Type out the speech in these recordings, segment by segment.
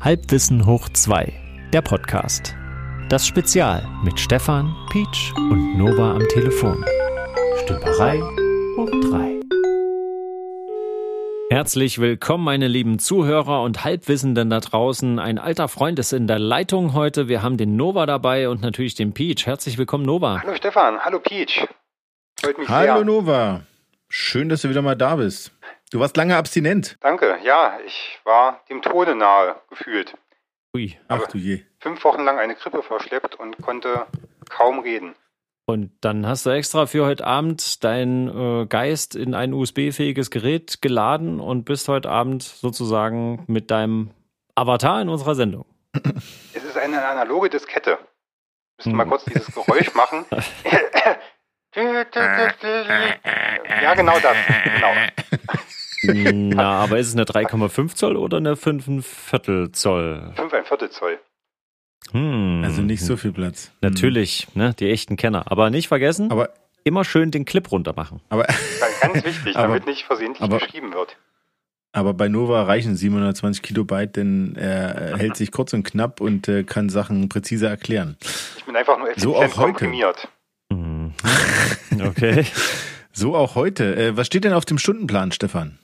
Halbwissen hoch 2, der Podcast. Das Spezial mit Stefan, Peach und Nova am Telefon. Stümperei hoch 3. Herzlich willkommen, meine lieben Zuhörer und Halbwissenden da draußen. Ein alter Freund ist in der Leitung heute. Wir haben den Nova dabei und natürlich den Peach. Herzlich willkommen, Nova. Hallo Stefan, hallo Peach. Freut mich Hallo sehr. Nova. Schön, dass du wieder mal da bist. Du warst lange abstinent. Danke, ja, ich war dem Tode nahe gefühlt. Ui, ach du je. Fünf Wochen lang eine Grippe verschleppt und konnte kaum reden. Und dann hast du extra für heute Abend deinen äh, Geist in ein USB-fähiges Gerät geladen und bist heute Abend sozusagen mit deinem Avatar in unserer Sendung. Es ist eine analoge Diskette. Müssen hm. mal kurz dieses Geräusch machen. ja, genau das. Genau. Na, aber ist es eine 3,5 Zoll oder eine 5 Viertel Zoll? 5 ein Viertel Zoll. Hm. Also nicht so viel Platz. Natürlich, ne, die echten Kenner. Aber nicht vergessen, aber immer schön den Clip runter machen. Aber ganz wichtig, aber, damit nicht versehentlich aber, geschrieben wird. Aber bei Nova reichen 720 Kilobyte, denn er hält sich kurz und knapp und äh, kann Sachen präziser erklären. Ich bin einfach nur so auch komprimiert. Hm. Okay. so auch heute. Äh, was steht denn auf dem Stundenplan, Stefan?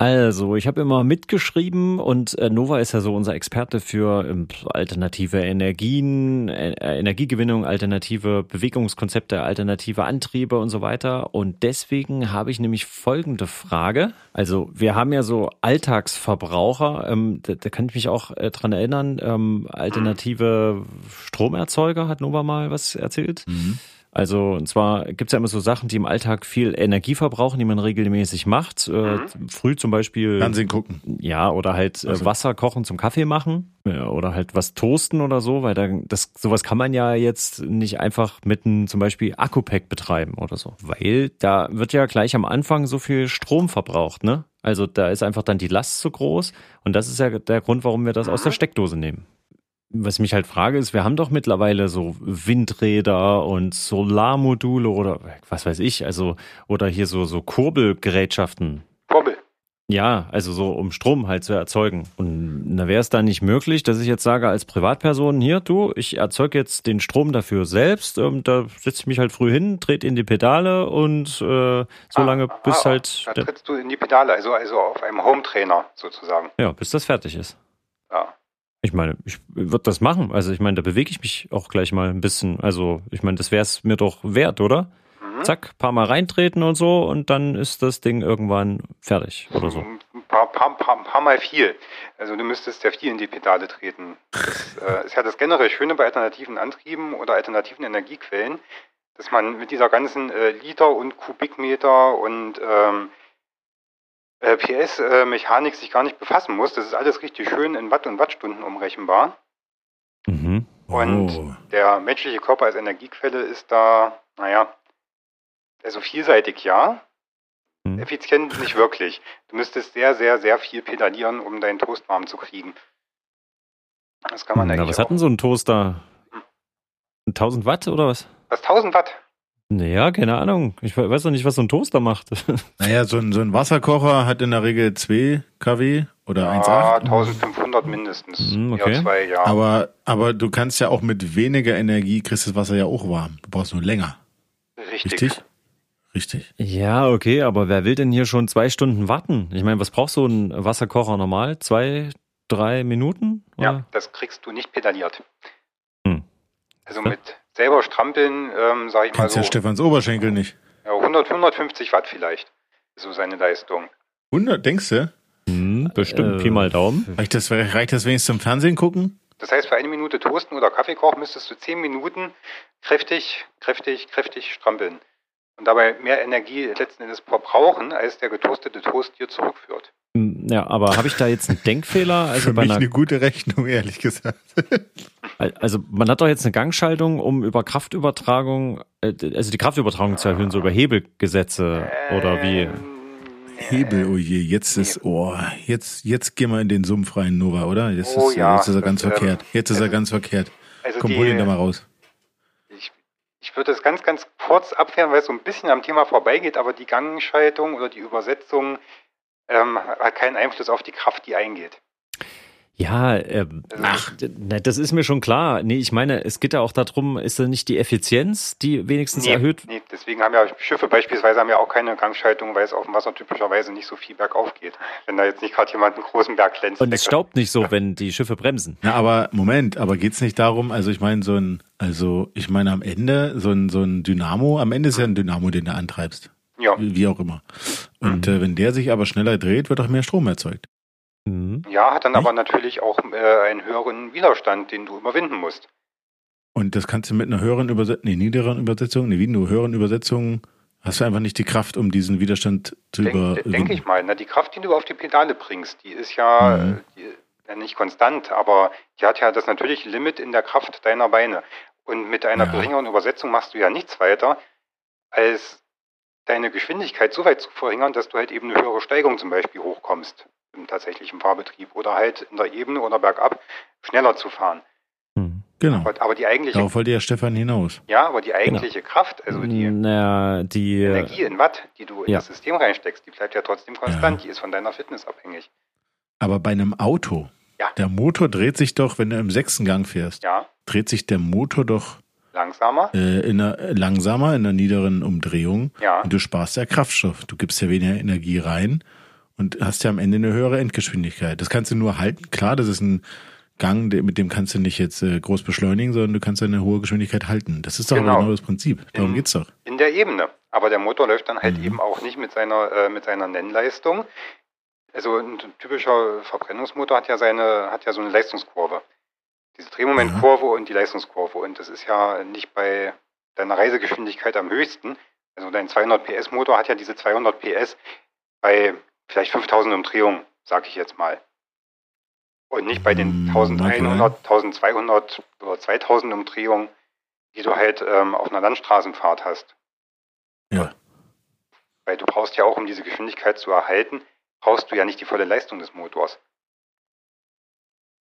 Also, ich habe immer mitgeschrieben und äh, Nova ist ja so unser Experte für ähm, alternative Energien, äh, Energiegewinnung, alternative Bewegungskonzepte, alternative Antriebe und so weiter. Und deswegen habe ich nämlich folgende Frage. Also, wir haben ja so Alltagsverbraucher, ähm, da, da kann ich mich auch äh, dran erinnern, ähm, alternative Stromerzeuger hat Nova mal was erzählt. Mhm. Also und zwar gibt's ja immer so Sachen, die im Alltag viel Energie verbrauchen, die man regelmäßig macht. Äh, mhm. früh zum Beispiel. Fernsehen gucken. Ja, oder halt äh, also. Wasser kochen zum Kaffee machen. Ja, oder halt was toasten oder so, weil da, das, sowas kann man ja jetzt nicht einfach mit einem zum Beispiel Akku-Pack betreiben oder so. Weil da wird ja gleich am Anfang so viel Strom verbraucht, ne? Also da ist einfach dann die Last zu groß und das ist ja der Grund, warum wir das aus der mhm. Steckdose nehmen was mich halt frage, ist, wir haben doch mittlerweile so Windräder und Solarmodule oder was weiß ich, also oder hier so so Kurbelgerätschaften. Kurbel. Ja, also so um Strom halt zu erzeugen. Und da wäre es dann nicht möglich, dass ich jetzt sage als Privatperson, hier du, ich erzeuge jetzt den Strom dafür selbst, ähm, da setze ich mich halt früh hin, trete in die Pedale und äh, so ah, lange bis ah, halt... Da trittst du in die Pedale, also, also auf einem Home-Trainer sozusagen. Ja, bis das fertig ist. Ja. Ich meine, ich würde das machen. Also ich meine, da bewege ich mich auch gleich mal ein bisschen. Also ich meine, das wäre es mir doch wert, oder? Mhm. Zack, paar Mal reintreten und so und dann ist das Ding irgendwann fertig oder so. Ein paar, paar, paar, paar Mal viel. Also du müsstest ja viel in die Pedale treten. Das äh, ist ja das generell Schöne bei alternativen Antrieben oder alternativen Energiequellen, dass man mit dieser ganzen äh, Liter und Kubikmeter und ähm, äh, PS-Mechanik sich gar nicht befassen muss. Das ist alles richtig schön in Watt und Wattstunden umrechenbar. Mhm. Oh. Und der menschliche Körper als Energiequelle ist da, naja, also vielseitig ja, mhm. effizient nicht wirklich. Du müsstest sehr, sehr, sehr viel pedalieren, um deinen Toast warm zu kriegen. Das kann man Na, Was hat denn so ein Toaster? 1000 Watt oder was? Was 1000 Watt? Naja, keine Ahnung. Ich weiß noch nicht, was so ein Toaster macht. Naja, so ein, so ein Wasserkocher hat in der Regel 2 kW oder ja, 1,8. 1500 mindestens. Mm, okay. Ja, zwei, ja. Aber, aber du kannst ja auch mit weniger Energie, kriegst das Wasser ja auch warm. Du brauchst nur länger. Richtig. Richtig? Richtig. Ja, okay, aber wer will denn hier schon zwei Stunden warten? Ich meine, was braucht so ein Wasserkocher normal? Zwei, drei Minuten? Oder? Ja, das kriegst du nicht pedaliert. Hm. Also mit selber strampeln, ähm, sage ich Kennst mal so. ja Stefans Oberschenkel nicht. Ja, 100, 150 Watt vielleicht. So seine Leistung. 100, denkst du? Hm, bestimmt, äh, Pi mal Daumen. Reicht das, reicht das wenigstens zum Fernsehen gucken? Das heißt, für eine Minute Toasten oder Kaffee kochen müsstest du 10 Minuten kräftig, kräftig, kräftig strampeln. Und dabei mehr Energie letzten Endes verbrauchen, als der getoastete Toast dir zurückführt. Hm, ja, aber habe ich da jetzt einen Denkfehler? Also Für bei mich einer, eine gute Rechnung, ehrlich gesagt. Also man hat doch jetzt eine Gangschaltung, um über Kraftübertragung, äh, also die Kraftübertragung zu erhöhen, so über Hebelgesetze oder wie? Ähm, Hebel, oh je, jetzt ist, oh, jetzt, jetzt gehen wir in den Sumpf rein, Nova, oder? Jetzt oh, ist, ja, jetzt ist er ganz das, verkehrt. Jetzt ist also, er ganz verkehrt. Also Komm, die, hol ihn da mal raus. Würde das ganz, ganz kurz abwehren, weil es so ein bisschen am Thema vorbeigeht, aber die Gangschaltung oder die Übersetzung ähm, hat keinen Einfluss auf die Kraft, die eingeht. Ja, äh, ach, das ist mir schon klar. Nee, ich meine, es geht ja auch darum, ist da nicht die Effizienz, die wenigstens nee, erhöht? Nee, deswegen haben ja Schiffe beispielsweise haben ja auch keine Gangschaltung, weil es auf dem Wasser typischerweise nicht so viel bergauf geht. Wenn da jetzt nicht gerade jemand einen großen Berg glänzt. Und es staubt nicht so, wenn die Schiffe bremsen. Ja, aber Moment, aber geht's nicht darum, also ich meine, so ein, also ich meine am Ende, so ein, so ein Dynamo, am Ende ist ja ein Dynamo, den du antreibst. Ja. Wie, wie auch immer. Und mhm. äh, wenn der sich aber schneller dreht, wird auch mehr Strom erzeugt. Mhm. Ja, hat dann aber natürlich auch äh, einen höheren Widerstand, den du überwinden musst. Und das kannst du mit einer höheren Übersetzung, nee, niederen Übersetzung, nee, wie nur höheren Übersetzung, hast du einfach nicht die Kraft, um diesen Widerstand zu Denk, überwinden. Denke ich mal. Na, die Kraft, die du auf die Pedale bringst, die ist ja, mhm. die, ja nicht konstant, aber die hat ja das natürliche Limit in der Kraft deiner Beine. Und mit einer ja. geringeren Übersetzung machst du ja nichts weiter, als deine Geschwindigkeit so weit zu verringern, dass du halt eben eine höhere Steigung zum Beispiel hochkommst im tatsächlichen Fahrbetrieb oder halt in der Ebene oder bergab schneller zu fahren. Hm, genau. Aber, aber, die eigentliche. Darauf wollte ja Stefan hinaus. Ja, aber die eigentliche genau. Kraft, also die, naja, die Energie in Watt, die du in ja. das System reinsteckst, die bleibt ja trotzdem konstant. Ja. Die ist von deiner Fitness abhängig. Aber bei einem Auto, ja. der Motor dreht sich doch, wenn du im sechsten Gang fährst, ja. dreht sich der Motor doch langsamer, äh, in einer, langsamer in einer niederen Umdrehung. Ja. Und du sparst ja Kraftstoff. Du gibst ja weniger Energie rein und hast ja am Ende eine höhere Endgeschwindigkeit. Das kannst du nur halten. Klar, das ist ein Gang, mit dem kannst du nicht jetzt äh, groß beschleunigen, sondern du kannst eine hohe Geschwindigkeit halten. Das ist doch genau, genau das Prinzip. Darum in, geht's doch. In der Ebene. Aber der Motor läuft dann halt mhm. eben auch nicht mit seiner, äh, mit seiner Nennleistung. Also ein typischer Verbrennungsmotor hat ja seine, hat ja so eine Leistungskurve. Diese Drehmomentkurve ja. und die Leistungskurve. Und das ist ja nicht bei deiner Reisegeschwindigkeit am höchsten. Also dein 200 PS Motor hat ja diese 200 PS bei vielleicht 5000 Umdrehungen, sage ich jetzt mal. Und nicht bei den 1100, hm, 1200 oder 2000 Umdrehungen, die du halt ähm, auf einer Landstraßenfahrt hast. Ja. Weil du brauchst ja auch, um diese Geschwindigkeit zu erhalten, brauchst du ja nicht die volle Leistung des Motors.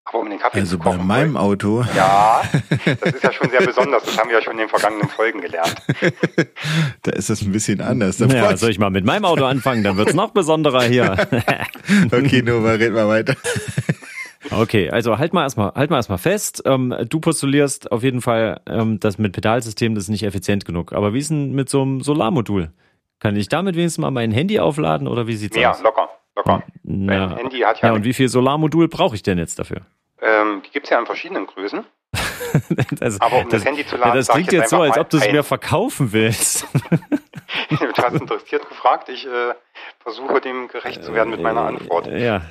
Aber um den Kaffee also bei meinem Auto. Ja, das ist ja schon sehr besonders. Das haben wir ja schon in den vergangenen Folgen gelernt. da ist das ein bisschen anders. Da ja, soll ich mal mit meinem Auto anfangen? Dann wird es noch besonderer hier. okay, Nova, red mal weiter. Okay, also halt mal erstmal, halt mal erstmal fest. Ähm, du postulierst auf jeden Fall, ähm, dass mit Pedalsystem das ist nicht effizient genug. Aber wie ist denn mit so einem Solarmodul? Kann ich damit wenigstens mal mein Handy aufladen oder wie sieht's ja, aus? Ja, locker. Locker. Na, Mein Handy hat ja. Ja, und wie viel Solarmodul brauche ich denn jetzt dafür? Ähm, die gibt es ja in verschiedenen Größen. also, Aber um das, das, Handy zu laden, ja, das klingt jetzt, jetzt so, als ob du es mir verkaufen willst. du hast interessiert gefragt. Ich äh, versuche dem gerecht zu werden mit meiner Antwort. Ja.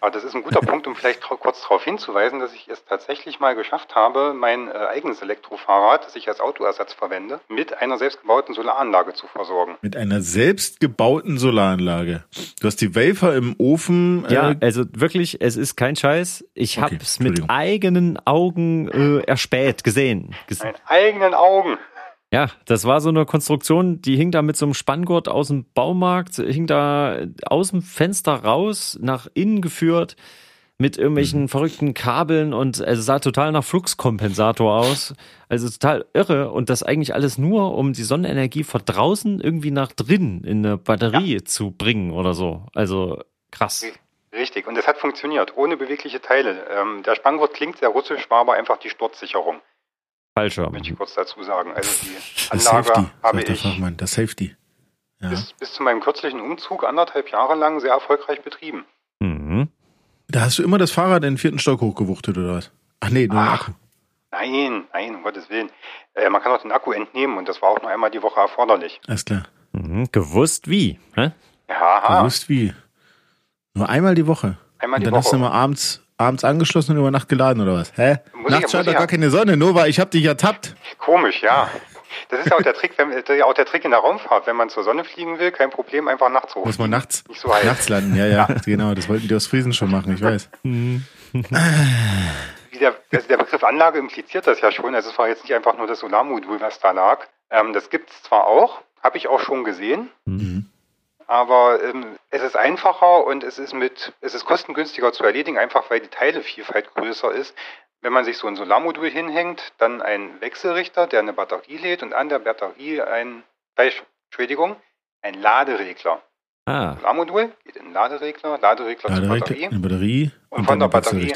Aber das ist ein guter Punkt, um vielleicht kurz darauf hinzuweisen, dass ich es tatsächlich mal geschafft habe, mein äh, eigenes Elektrofahrrad, das ich als Autoersatz verwende, mit einer selbstgebauten Solaranlage zu versorgen. Mit einer selbstgebauten Solaranlage. Du hast die Wafer im Ofen. Äh ja, also wirklich, es ist kein Scheiß. Ich okay, habe es mit eigenen Augen äh, erspäht gesehen. Mit eigenen Augen. Ja, das war so eine Konstruktion, die hing da mit so einem Spanngurt aus dem Baumarkt, hing da aus dem Fenster raus, nach innen geführt, mit irgendwelchen mhm. verrückten Kabeln und es sah total nach Fluxkompensator aus. Also total irre und das eigentlich alles nur, um die Sonnenenergie von draußen irgendwie nach drinnen in eine Batterie ja. zu bringen oder so. Also krass. Richtig, und es hat funktioniert, ohne bewegliche Teile. Ähm, der Spanngurt klingt sehr russisch, war aber einfach die Sturzsicherung. Fallschirm. Möchte ich kurz dazu sagen. Also die Anlage Safety, habe ich Fachmann, das Safety. Ja. Bis, bis zu meinem kürzlichen Umzug anderthalb Jahre lang sehr erfolgreich betrieben. Mhm. Da hast du immer das Fahrrad in den vierten Stock hochgewuchtet oder was? Ach nee, nur Ach. Nein, nein, um Gottes Willen. Äh, man kann auch den Akku entnehmen und das war auch nur einmal die Woche erforderlich. Alles klar. Mhm. Gewusst wie, hä? Ja. Gewusst wie. Nur einmal die Woche. Einmal die und dann Woche. hast du mal abends abends angeschlossen und über Nacht geladen oder was? Hä? Muss Nachts scheint doch gar keine Sonne, nur weil ich hab dich ertappt. Komisch, ja. Das ist ja auch der Trick, wenn, das ist ja auch der Trick in der Raumfahrt. Wenn man zur Sonne fliegen will, kein Problem, einfach nachts hoch. Muss man nachts, Nicht so nachts landen, ja, ja, genau. Das wollten die aus Friesen schon machen, ich weiß. der, also der Begriff Anlage impliziert das ja schon. Also es war jetzt nicht einfach nur das Solarmodul, was da lag. Ähm, das gibt es zwar auch, habe ich auch schon gesehen. Mhm. Aber ähm, es ist einfacher und es ist mit, es ist kostengünstiger zu erledigen, einfach weil die Teilevielfalt größer ist. Wenn man sich so ein Solarmodul hinhängt, dann ein Wechselrichter, der eine Batterie lädt und an der Batterie ein, Entschuldigung, ein Laderegler. Ah. Solarmodul geht in einen Laderegler, Laderegler, Laderegler zur Batterie. Eine Batterie und, und von der Batterie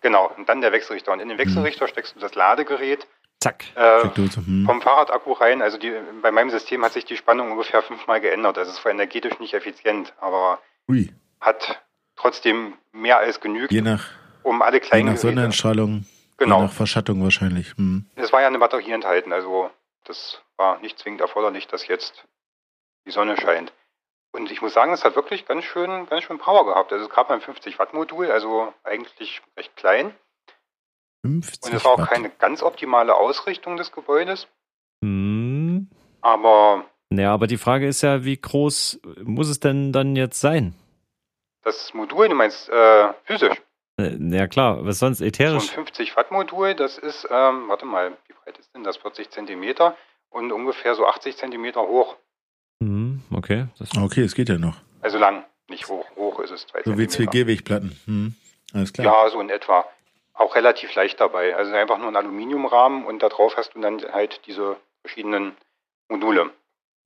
Genau, und dann der Wechselrichter. Und in den Wechselrichter steckst du das Ladegerät Zack. äh, Steckdose, hm. vom Fahrradakku rein. Also die, bei meinem System hat sich die Spannung ungefähr fünfmal geändert. Also es war energetisch nicht effizient, aber Ui, hat trotzdem mehr als genügt, je nach, um alle je nach kleinen Geräte. Sonnenstrahlung, Genau. je nach Verschattung wahrscheinlich. Hm. Es war ja eine Batterie enthalten, also das war nicht zwingend erforderlich, dass jetzt die Sonne scheint. Und ich muss sagen, es hat wirklich ganz schön, ganz schön Power gehabt. Also es gab ein 50 Watt Modul, also eigentlich recht klein. 50 Und es war auch Watt. keine ganz optimale Ausrichtung des Gebäudes. Hm. Aber Ja, aber die Frage ist ja, wie groß muss es denn dann jetzt sein? das Modul, du meinst äh, physisch, Äh, Ja klar, was sonst so ein ätherisch? 50 Watt Modul, das ist, ähm, warte mal, wie breit ist denn das? 40 Zentimeter und ungefähr so 80 Zentimeter hoch. Hm, okay. Das, Okay, es geht ja noch. Also lang, nicht hoch. Hoch ist es 2 So wie zwei Zentimeter. Gehwegplatten. Hm. Alles klar. Ja, so in etwa. Auch relativ leicht dabei. Also einfach nur ein Aluminiumrahmen und da drauf hast du dann halt diese verschiedenen Module.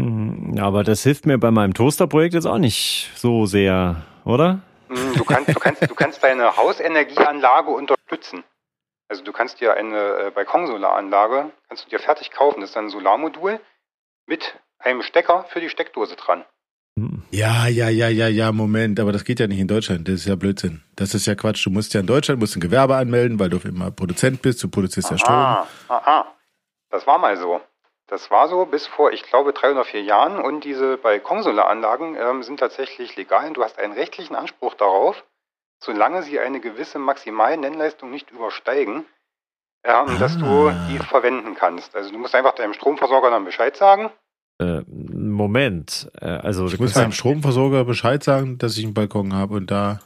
Hm, ja, aber das hilft mir bei meinem Toasterprojekt jetzt auch nicht so sehr, oder? Hm, Du kannst, du kannst, du kannst deine Hausenergieanlage unterstützen. Also du kannst dir eine äh, Balkonsolaranlage, kannst du dir fertig kaufen. Das ist dann ein Solarmodul mit einem Stecker für die Steckdose dran. Hm. Ja, ja, ja, ja, ja, Moment, aber das geht ja nicht in Deutschland. Das ist ja Blödsinn. Das ist ja Quatsch. Du musst ja in Deutschland, musst ein Gewerbe anmelden, weil du immer Produzent bist. Du produzierst ja Strom. Aha. Das war mal so. Das war so bis vor, ich glaube, drei oder vier Jahren. Und diese Balkonsolaranlagen ähm, sind tatsächlich legal. Und du hast einen rechtlichen Anspruch darauf, solange sie eine gewisse Maximalen-Nennleistung nicht übersteigen, ähm, dass du Ah. die verwenden kannst. Also du musst einfach deinem Stromversorger dann Bescheid sagen. Äh, Moment. Äh, also Ich muss meinem Stromversorger Bescheid sagen, dass ich einen Balkon habe und da.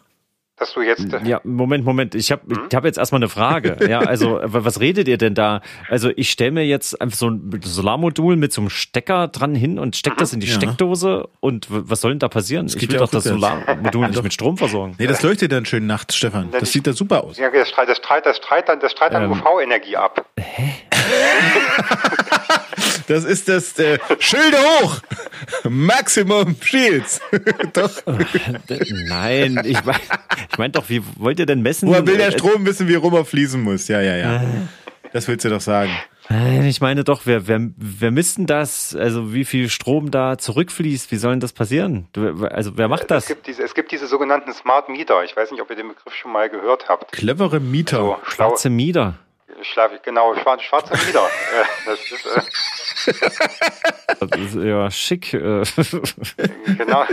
dass du jetzt. äh, Ja, Moment, Moment. Ich habe Hm? ich hab jetzt erstmal eine Frage. Ja, also was redet ihr denn da? Also ich stelle mir jetzt einfach so ein Solarmodul mit so einem Stecker dran hin und steck das in die Ja. Steckdose und was soll denn da passieren? Ich geht will ja doch auch das. Solarmodul nicht mit Strom versorgen. Nee, das leuchtet dann schön nachts, Stefan. Das sieht da super aus. Ja, das strahlt, das strahlt, das strahlt dann, das strahlt dann Ähm. UV-Energie ab. Das ist das äh, Schilde hoch! Maximum Shields! Doch. Nein, ich meine ich mein doch, wie wollt ihr denn messen? Woher will der Äh, Strom wissen, wie rum er fließen muss? Ja, ja, ja. Das willst du doch sagen. Nein, ich meine doch, wer, wer, wer misst denn das? Also wie viel Strom da zurückfließt? Wie soll denn das passieren? Also wer macht Es das? gibt, diese, es gibt diese sogenannten Smart Meter. Ich weiß nicht, ob ihr den Begriff schon mal gehört habt. Clevere Mieter. So, schlau, Schwarze Mieter. Schlaf, genau, schwarze, schwarze. Äh, das ist, äh, Das ist ja schick. äh. genau.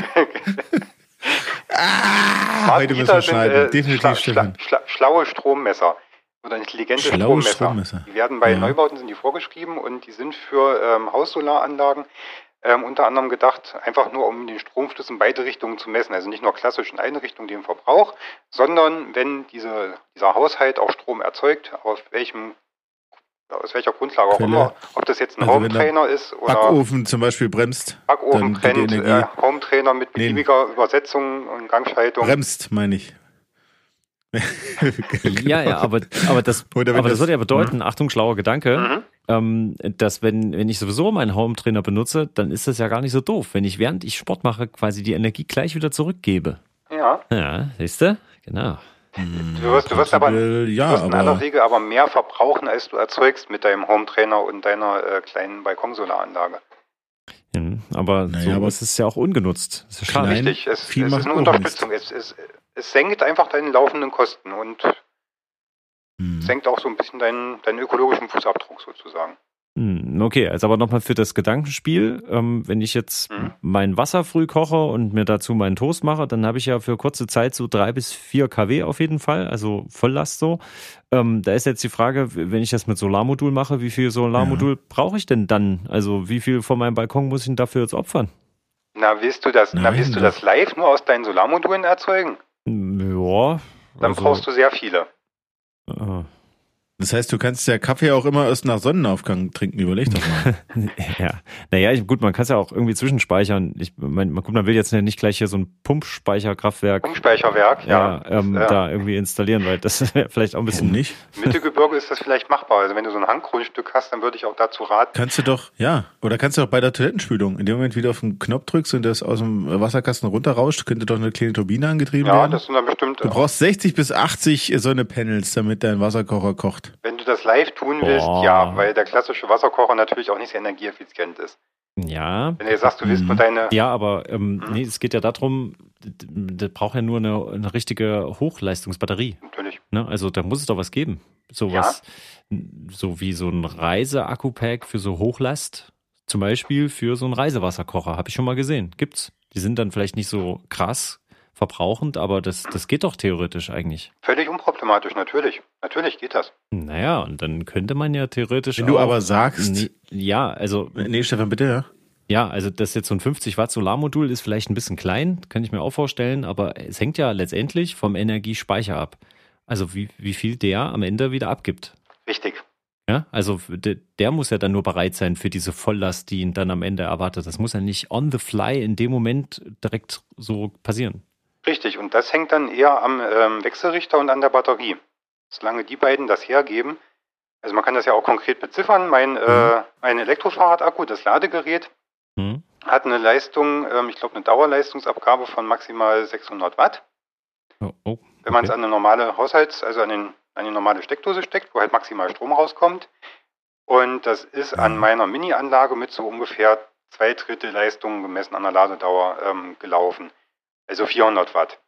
Ah, heute müssen wir schneiden. Definitiv, schla, schla, schlaue Strommesser oder intelligente Schlaue Strommesser. Strommesser. Die werden bei Ja. Neubauten sind die vorgeschrieben und die sind für ähm, Haussolaranlagen ähm, unter anderem gedacht, einfach nur um den Stromfluss in beide Richtungen zu messen. Also nicht nur klassisch in eine Richtung den Verbrauch, sondern wenn diese, dieser Haushalt auch Strom erzeugt, auf welchem aus welcher Grundlage auch Quelle. immer, ob das jetzt ein Also Home-Trainer ist oder Backofen zum Beispiel bremst. Backofen brennt, äh, Home-Trainer mit Nee. beliebiger Übersetzung und Gangschaltung. Bremst, meine ich. Ja, ja, aber, aber das, aber das das- würde ja bedeuten, Achtung, schlauer Gedanke, Mhm. Ähm, dass wenn, wenn ich sowieso meinen Home-Trainer benutze, dann ist das ja gar nicht so doof, wenn ich während ich Sport mache quasi die Energie gleich wieder zurückgebe. Ja. Ja, siehst du? Genau. Du wirst, du wirst aber Prinzipiell, du ja, wirst in aller aber Regel aber mehr verbrauchen, als du erzeugst mit deinem Home-Trainer und deiner äh, kleinen Balkonsolaranlage. Hm, aber Naja, so aber ist es ja auch ungenutzt. Das ist ja Richtig, es, viel es macht ist eine Unterstützung. Es, es, es senkt einfach deine laufenden Kosten und hm. senkt auch so ein bisschen deinen, deinen ökologischen Fußabdruck sozusagen. Hm, Okay, also aber nochmal für das Gedankenspiel, ähm, wenn ich jetzt Mhm. mein Wasser früh koche und mir dazu meinen Toast mache, dann habe ich ja für kurze Zeit so drei bis vier kW auf jeden Fall, also Volllast so. Ähm, da ist jetzt die Frage, wenn ich das mit Solarmodul mache, wie viel Solarmodul brauche ich denn dann? Also wie viel von meinem Balkon muss ich denn dafür jetzt opfern? Na, willst du das, na, Nein, willst du das live nur aus deinen Solarmodulen erzeugen? Hm, Ja. Dann also, brauchst du sehr viele. Äh, Das heißt, du kannst ja Kaffee auch immer erst nach Sonnenaufgang trinken. Überleg doch mal. ja, naja, ich, gut, man kann es ja auch irgendwie zwischenspeichern. Ich mein, man, gut, man will jetzt nicht gleich hier so ein Pumpspeicherkraftwerk Pumpspeicherwerk, ja. ja, ähm, ja. da irgendwie installieren, weil das wäre vielleicht auch ein bisschen nicht? Mittelgebirge ist das vielleicht machbar. Also wenn du so ein Hanggrundstück hast, dann würde ich auch dazu raten. Kannst du doch, ja. Oder kannst du auch bei der Toilettenspülung, in dem Moment, wie du auf den Knopf drückst und das aus dem Wasserkasten runterrauscht, könnte doch eine kleine Turbine angetrieben Ja, werden. das sind dann bestimmt. Du brauchst 60 bis 80 Sonnepanels, damit dein Wasserkocher kocht. Wenn du das live tun willst, Boah. ja, weil der klassische Wasserkocher natürlich auch nicht sehr energieeffizient ist. Ja. Wenn du jetzt sagst, du willst nur deine. Ja, aber ähm, Mhm. nee, es geht ja darum, das braucht ja nur eine, eine richtige Hochleistungsbatterie. Natürlich. Ne? Also da muss es doch was geben. So was, so wie so ein Reise-Akku-Pack für so Hochlast, zum Beispiel für so einen Reisewasserkocher, habe ich schon mal gesehen. Gibt's. Die sind dann vielleicht nicht so krass verbrauchend, aber das, das geht doch theoretisch eigentlich. Völlig unproblematisch, natürlich. Natürlich geht das. Naja, und dann könnte man ja theoretisch. Wenn du aber sagst, Nee, ja, also nee, Stefan, bitte, ja. Ja, also das jetzt so ein 50 Watt Solarmodul ist vielleicht ein bisschen klein, kann ich mir auch vorstellen, aber es hängt ja letztendlich vom Energiespeicher ab. Also wie, wie viel der am Ende wieder abgibt. Richtig. Ja, also der, der muss ja dann nur bereit sein für diese Volllast, die ihn dann am Ende erwartet. Das muss ja nicht on the fly in dem Moment direkt so passieren. Richtig. Und das hängt dann eher am ähm, Wechselrichter und an der Batterie. Solange die beiden das hergeben. Also man kann das ja auch konkret beziffern. Mein, äh, mein Elektrofahrradakku, das Ladegerät, Hm? hat eine Leistung, ähm, ich glaube eine Dauerleistungsabgabe von maximal 600 Watt. Oh, oh, Wenn man es okay. an eine normale Haushalts-, also an, den, an eine normale Steckdose steckt, wo halt maximal Strom rauskommt. Und das ist an meiner Mini-Anlage mit so ungefähr zwei Drittel Leistung gemessen an der Ladedauer ähm, gelaufen. Also 400 Watt.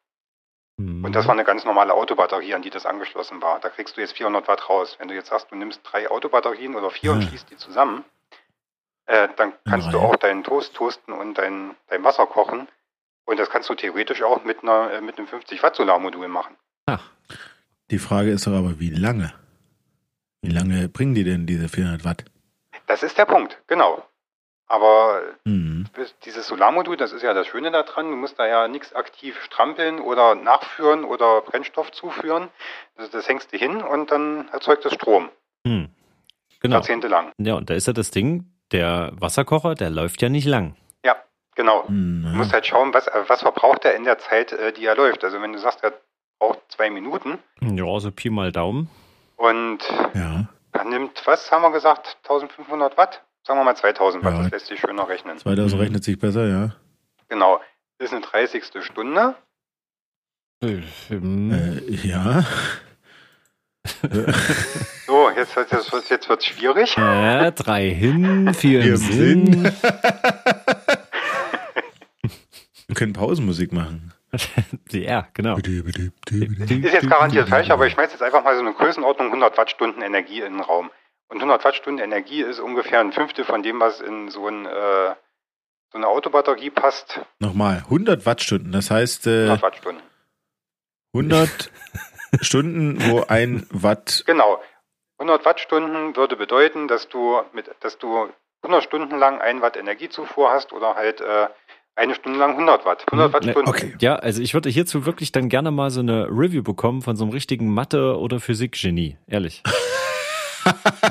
Hm. Und das war eine ganz normale Autobatterie, an die das angeschlossen war. Da kriegst du jetzt 400 Watt raus. Wenn du jetzt sagst, du nimmst drei Autobatterien oder vier und Ja. schließt die zusammen, äh, dann kannst du Reihe. auch deinen Toast toasten und dein, dein Wasser kochen. Und das kannst du theoretisch auch mit, einer, äh, mit einem 50 Watt Solarmodul machen. Die Frage ist doch aber, wie lange? Wie lange bringen die denn diese 400 Watt? Das ist der Punkt, genau. Aber Mhm. dieses Solarmodul, das ist ja das Schöne daran, du musst da ja nichts aktiv strampeln oder nachführen oder Brennstoff zuführen. Das, das hängst du hin und dann erzeugt es Strom. Hm. Genau. Jahrzehntelang. Ja, und da ist ja das Ding, der Wasserkocher, der läuft ja nicht lang. Ja, genau. Mhm. Du musst halt schauen, was, was verbraucht er in der Zeit, äh, die er läuft. Also wenn du sagst, er braucht zwei Minuten Ja, so Pi mal Daumen. und Ja, er nimmt, was haben wir gesagt, 1500 Watt? Sagen wir mal 2000 Watt, Ja. das lässt sich schöner rechnen. 2000 Mhm. rechnet sich besser, ja. Genau. Das ist eine 30. Stunde. Ähm, Äh, ja. So, jetzt, jetzt, jetzt, jetzt wird's schwierig. Äh, drei hin, vier im Im Sinn. Wir können Pausenmusik machen. Ja, genau. Ist jetzt garantiert falsch, aber ich schmeiß jetzt einfach mal so eine Größenordnung 100 Wattstunden Energie in den Raum. Und 100 Wattstunden Energie ist ungefähr ein Fünftel von dem, was in so, ein, äh, so eine Autobatterie passt. Nochmal, 100 Wattstunden, das heißt äh, 100 Wattstunden. 100 Stunden, wo ein Watt. Genau. 100 Wattstunden würde bedeuten, dass du mit, dass du 100 Stunden lang 1 Watt Energiezufuhr hast oder halt äh, eine Stunde lang 100 Watt. 100 Ne, Wattstunden. okay. Ja, also ich würde hierzu wirklich dann gerne mal so eine Review bekommen von so einem richtigen Mathe- oder Physik-Genie, ehrlich.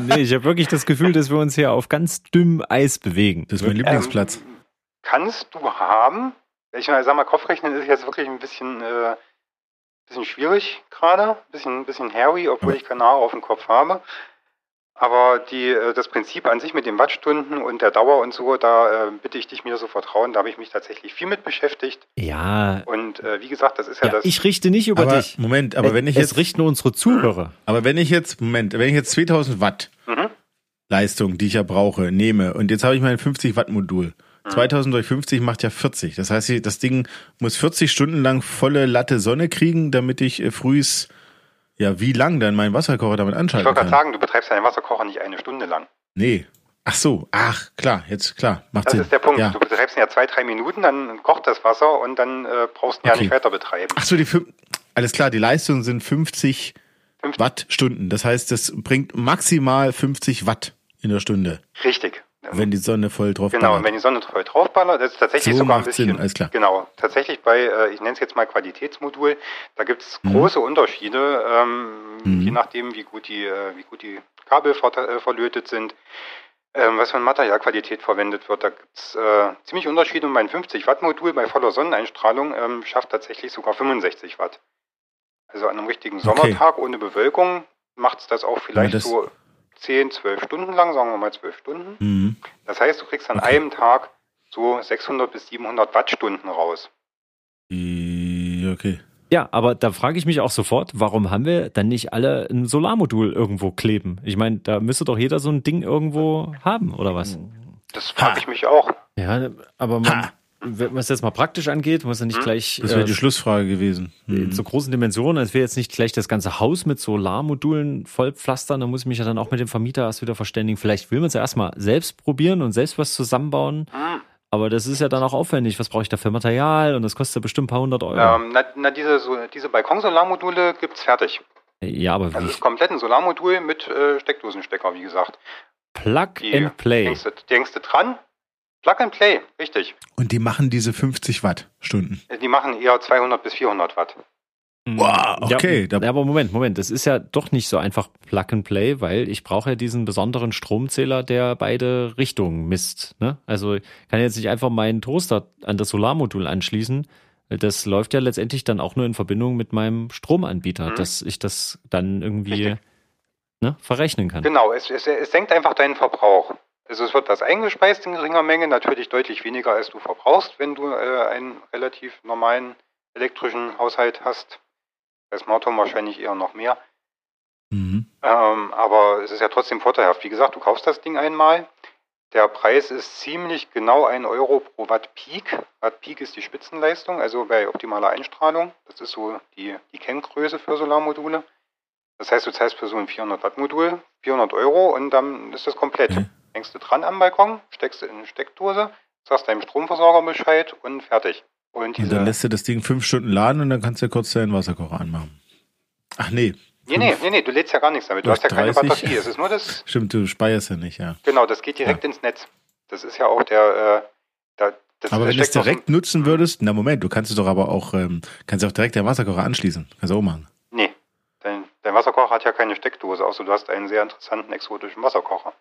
nee, ich habe wirklich das Gefühl, dass wir uns hier auf ganz dünnem Eis bewegen. Das ist mein Lieblingsplatz. Ähm, kannst du haben. Ich meine, sag mal, Kopfrechnen ist jetzt wirklich ein bisschen, äh, bisschen schwierig gerade, bisschen, bisschen hairy, obwohl Ja. ich keine Haare auf dem Kopf habe. Aber die, äh, das Prinzip an sich mit den Wattstunden und der Dauer und so, da äh, bitte ich dich mir so vertrauen. Da habe ich mich tatsächlich viel mit beschäftigt. Ja, Und äh, wie gesagt, das ist ja, ja das. ich richte nicht über Aber dich. Moment, aber wenn ich es jetzt, richten nur unsere Zuhörer. aber wenn ich jetzt, Moment, wenn ich jetzt 2000 Watt Mhm. Leistung, die ich ja brauche, nehme und jetzt habe ich mein 50 Watt Modul. Mhm. 2000 durch 50 macht ja 40. Das heißt, das Ding muss 40 Stunden lang volle Latte Sonne kriegen, damit ich äh, frühs, ja, wie lang dann mein Wasserkocher damit ich anschalten wollte gerade sagen, du betreibst deinen Wasserkocher nicht eine Stunde lang. Nee. Ach so, ach, klar, jetzt klar, macht Das Sinn. ist der Punkt. Ja. Du betreibst ihn ja zwei, drei Minuten, dann kocht das Wasser und dann äh, brauchst du ihn ja Okay. nicht weiter betreiben. Ach so, die alles klar, die Leistungen sind 50 50. Wattstunden. Das heißt, das bringt maximal 50 Watt in der Stunde, Richtig. Wenn die Sonne voll drauf Genau, ballert. wenn die Sonne voll draufballert, das ist tatsächlich So sogar ein bisschen. Sinn, alles klar. Genau, tatsächlich bei, äh, ich nenne es jetzt mal Qualitätsmodul, da gibt es Mhm. große Unterschiede, ähm, mhm. je nachdem, wie gut die, äh, wie gut die Kabel ver äh, verlötet sind. Ähm, was für eine Materialqualität verwendet wird, da gibt es äh, ziemlich Unterschiede. Und mein 50 Watt Modul bei voller Sonneneinstrahlung ähm, schafft tatsächlich sogar 65 Watt. Also an einem richtigen Sommertag okay. ohne Bewölkung macht es das auch vielleicht ja, das so 10, 12 Stunden lang, sagen wir mal 12 Stunden. Mhm. Das heißt, du kriegst an okay. einem Tag so 600 bis 700 Wattstunden raus. Okay. Ja, aber da frage ich mich auch sofort, warum haben wir dann nicht alle ein Solarmodul irgendwo kleben? Ich meine, da müsste doch jeder so ein Ding irgendwo haben, oder was? Das frage ich mich auch. Ja, aber man, wenn es jetzt mal praktisch angeht, muss er nicht hm? gleich. Das wäre äh, die Schlussfrage gewesen. Hm. Zu großen Dimensionen, als wäre jetzt nicht gleich das ganze Haus mit Solarmodulen vollpflastern, dann muss ich mich ja dann auch mit dem Vermieter erst wieder verständigen. Vielleicht will man es ja erstmal selbst probieren und selbst was zusammenbauen. Hm. Aber das ist ja dann auch aufwendig. Was brauche ich da für Material? Und das kostet ja bestimmt ein paar hundert Euro. Ähm, na, na, diese, so, diese Balkonsolarmodule gibt es fertig. Ja, aber wie? Also das komplette Solarmodul mit äh, Steckdosenstecker, wie gesagt. Plug die and Play. Denkst du, denkst du dran? Plug and Play, richtig. Und die machen diese 50 Watt Stunden? Die machen eher 200 bis 400 Watt. Mhm. Wow, okay. Ja, aber Moment, Moment, das ist ja doch nicht so einfach Plug and Play, weil ich brauche ja diesen besonderen Stromzähler, der beide Richtungen misst. Ne? Also kann jetzt nicht einfach meinen Toaster an das Solarmodul anschließen. Das läuft ja letztendlich dann auch nur in Verbindung mit meinem Stromanbieter, mhm. dass ich das dann irgendwie ne, verrechnen kann. Genau, es, es, es senkt einfach deinen Verbrauch. Also es wird was eingespeist in geringer Menge, natürlich deutlich weniger als du verbrauchst, wenn du äh, einen relativ normalen elektrischen Haushalt hast. Bei Smart Home wahrscheinlich eher noch mehr. Mhm. Ähm, aber es ist ja trotzdem vorteilhaft. Wie gesagt, du kaufst das Ding einmal. Der Preis ist ziemlich genau 1 Euro pro Watt Peak. Watt Peak ist die Spitzenleistung, also bei optimaler Einstrahlung. Das ist so die, die Kenngröße für Solarmodule. Das heißt, du zahlst für so ein 400 Watt Modul 400 Euro und dann ist das komplett. Mhm. Hängst du dran am Balkon, steckst du in eine Steckdose, sagst deinem Stromversorger Bescheid und fertig. Und, und, dann lässt du das Ding fünf Stunden laden und dann kannst du ja kurz deinen Wasserkocher anmachen. Ach nee. Nee, nee, nee, nee, du lädst ja gar nichts damit. Du hast ja 30? keine Batterie. Es ist nur das. Stimmt, du speierst ja nicht, ja. Genau, das geht direkt ja. ins Netz. Das ist ja auch der. Äh, da, das, aber wenn du es direkt nutzen würdest, na Moment, du kannst es doch aber auch, ähm, kannst auch direkt deinen Wasserkocher anschließen. Kannst du auch machen. Nee, dein, dein Wasserkocher hat ja keine Steckdose, außer du hast einen sehr interessanten exotischen Wasserkocher.